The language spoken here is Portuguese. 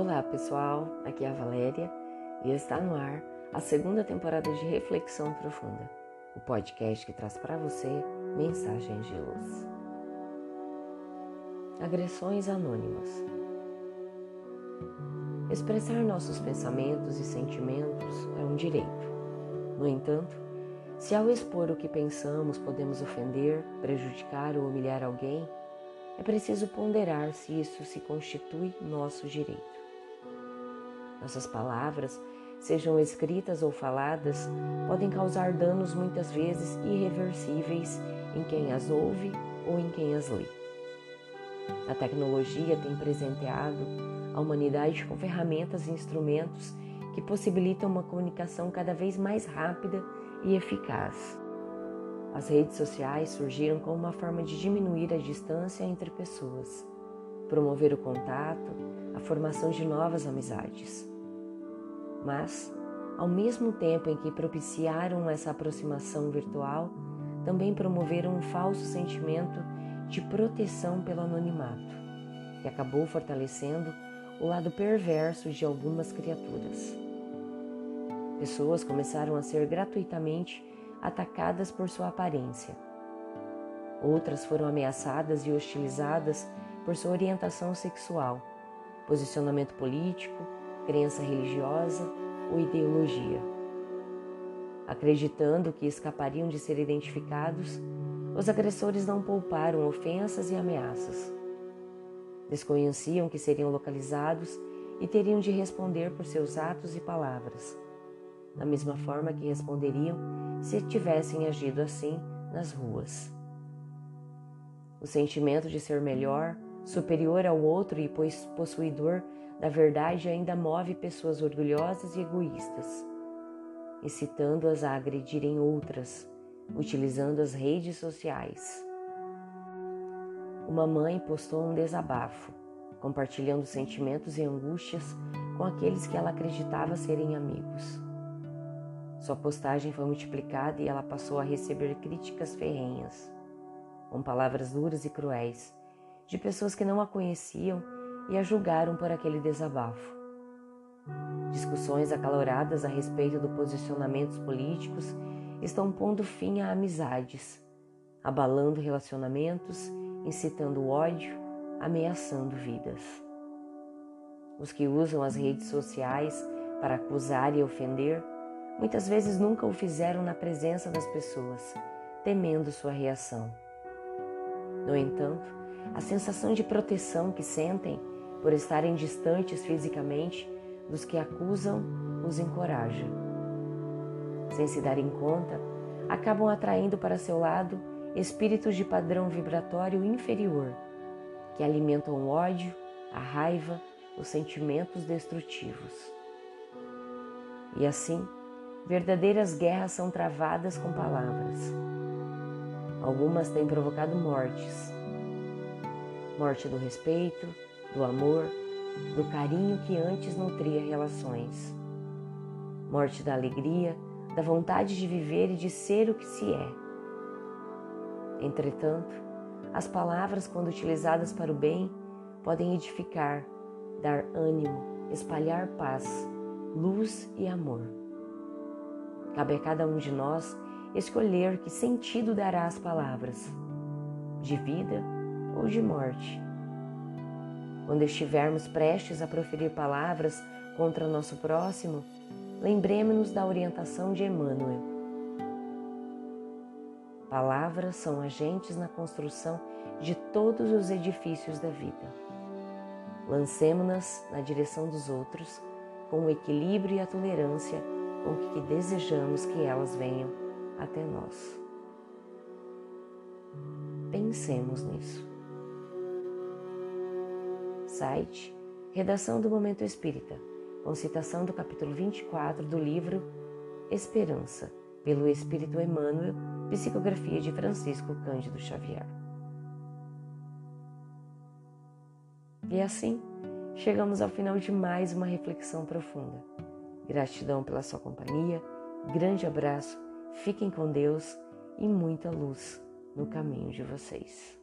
Olá pessoal, aqui é a Valéria e está no ar a segunda temporada de Reflexão Profunda, o podcast que traz para você mensagens de luz. Agressões anônimas. Expressar nossos pensamentos e sentimentos é um direito. No entanto, se ao expor o que pensamos podemos ofender, prejudicar ou humilhar alguém, é preciso ponderar se isso se constitui nosso direito. Nossas palavras, sejam escritas ou faladas, podem causar danos muitas vezes irreversíveis em quem as ouve ou em quem as lê. A tecnologia tem presenteado a humanidade com ferramentas e instrumentos que possibilitam uma comunicação cada vez mais rápida e eficaz. As redes sociais surgiram como uma forma de diminuir a distância entre pessoas, promover o contato, a formação de novas amizades. Mas, ao mesmo tempo em que propiciaram essa aproximação virtual, também promoveram um falso sentimento de proteção pelo anonimato, que acabou fortalecendo o lado perverso de algumas criaturas. Pessoas começaram a ser gratuitamente atacadas por sua aparência. Outras foram ameaçadas e hostilizadas por sua orientação sexual, posicionamento político, crença religiosa ou ideologia. Acreditando que escapariam de ser identificados, os agressores não pouparam ofensas e ameaças. Desconheciam que seriam localizados e teriam de responder por seus atos e palavras, da mesma forma que responderiam se tivessem agido assim nas ruas. O sentimento de ser melhor, superior ao outro e possuidor da verdade ainda move pessoas orgulhosas e egoístas, incitando-as a agredirem outras, utilizando as redes sociais. Uma mãe postou um desabafo, compartilhando sentimentos e angústias com aqueles que ela acreditava serem amigos. Sua postagem foi multiplicada e ela passou a receber críticas ferrenhas, com palavras duras e cruéis, de pessoas que não a conheciam e a julgaram por aquele desabafo. Discussões acaloradas a respeito dos posicionamentos políticos estão pondo fim a amizades, abalando relacionamentos, incitando ódio, ameaçando vidas. Os que usam as redes sociais para acusar e ofender Muitas vezes nunca o fizeram na presença das pessoas, temendo sua reação. No entanto, a sensação de proteção que sentem por estarem distantes fisicamente dos que acusam os encoraja. Sem se darem conta, acabam atraindo para seu lado espíritos de padrão vibratório inferior, que alimentam o ódio, a raiva, os sentimentos destrutivos. E assim, Verdadeiras guerras são travadas com palavras. Algumas têm provocado mortes. Morte do respeito, do amor, do carinho que antes nutria relações. Morte da alegria, da vontade de viver e de ser o que se é. Entretanto, as palavras, quando utilizadas para o bem, podem edificar, dar ânimo, espalhar paz, luz e amor. Cabe a cada um de nós escolher que sentido dará às palavras, de vida ou de morte. Quando estivermos prestes a proferir palavras contra nosso próximo, lembremos-nos da orientação de Emmanuel. Palavras são agentes na construção de todos os edifícios da vida. Lancemo-nas na direção dos outros com o equilíbrio e a tolerância ou que desejamos que elas venham até nós. Pensemos nisso. Site Redação do Momento Espírita, com citação do capítulo 24 do livro Esperança, pelo Espírito Emmanuel, psicografia de Francisco Cândido Xavier. E assim, chegamos ao final de mais uma reflexão profunda. Gratidão pela sua companhia, grande abraço, fiquem com Deus e muita luz no caminho de vocês.